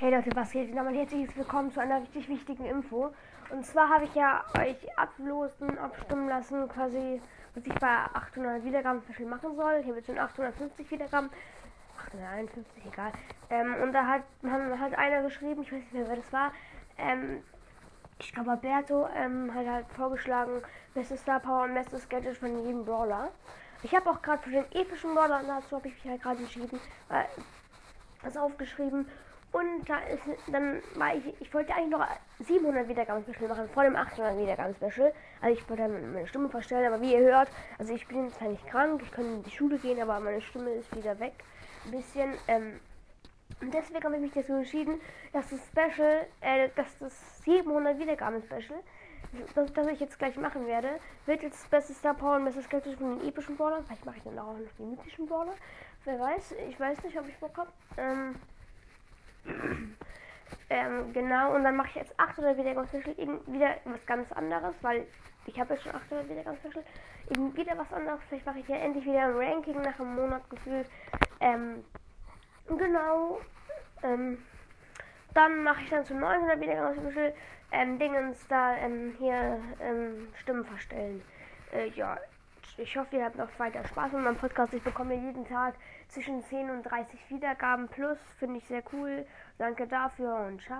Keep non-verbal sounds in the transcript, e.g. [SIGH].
Hey Leute, was geht? Nochmal herzliches Willkommen zu einer richtig wichtigen Info. Und zwar habe ich ja euch ablosen, abstimmen lassen, quasi, was ich bei 800 Wiedergaben Special machen soll. Ich habe jetzt schon 850 Wiedergaben. 851, egal. Ähm, und da hat, hat einer geschrieben, ich weiß nicht mehr, wer das war. Ähm, ich glaube, Alberto ähm, hat halt vorgeschlagen, bestes Star Power und bestes Gadget von jedem Brawler. Ich habe auch gerade für den epischen Brawler, dazu habe ich mich halt gerade entschieden, äh, das aufgeschrieben. Und da ist, dann war ich, ich wollte eigentlich noch 700 Wiedergaben-Special machen, vor dem 800 Wiedergaben-Special. Also ich wollte dann meine Stimme verstellen, aber wie ihr hört, also ich bin zwar nicht krank, ich kann in die Schule gehen, aber meine Stimme ist wieder weg. Ein bisschen, ähm, und deswegen habe ich mich dazu entschieden, dass das Special, äh, dass das 700 Wiedergaben-Special, das, das ich jetzt gleich machen werde, wird jetzt das beste Star Power und bestes Gadget von den epischen Brawlern. Vielleicht mache ich dann auch noch die mythischen Brawler. Wer weiß, ich weiß nicht, ob ich Bock habe. Ähm, [CLEARS THROAT] ähm, genau, und dann mache ich jetzt 800 Wiedergangsspecial, wieder was ganz anderes, weil ich habe jetzt schon 800 Wiedergangsspecial, eben wieder was anderes, vielleicht mache ich ja endlich wieder ein Ranking nach einem Monat gefühlt, ähm, genau, ähm, dann mache ich dann zu 900 Wiedergangsspecial, ähm, Dingens da, ähm, hier, ähm, Stimmen verstellen, äh, ja, ich hoffe, ihr habt noch weiter Spaß mit meinem Podcast. Ich bekomme jeden Tag zwischen 10 und 30 Wiedergaben plus. Finde ich sehr cool. Danke dafür und ciao.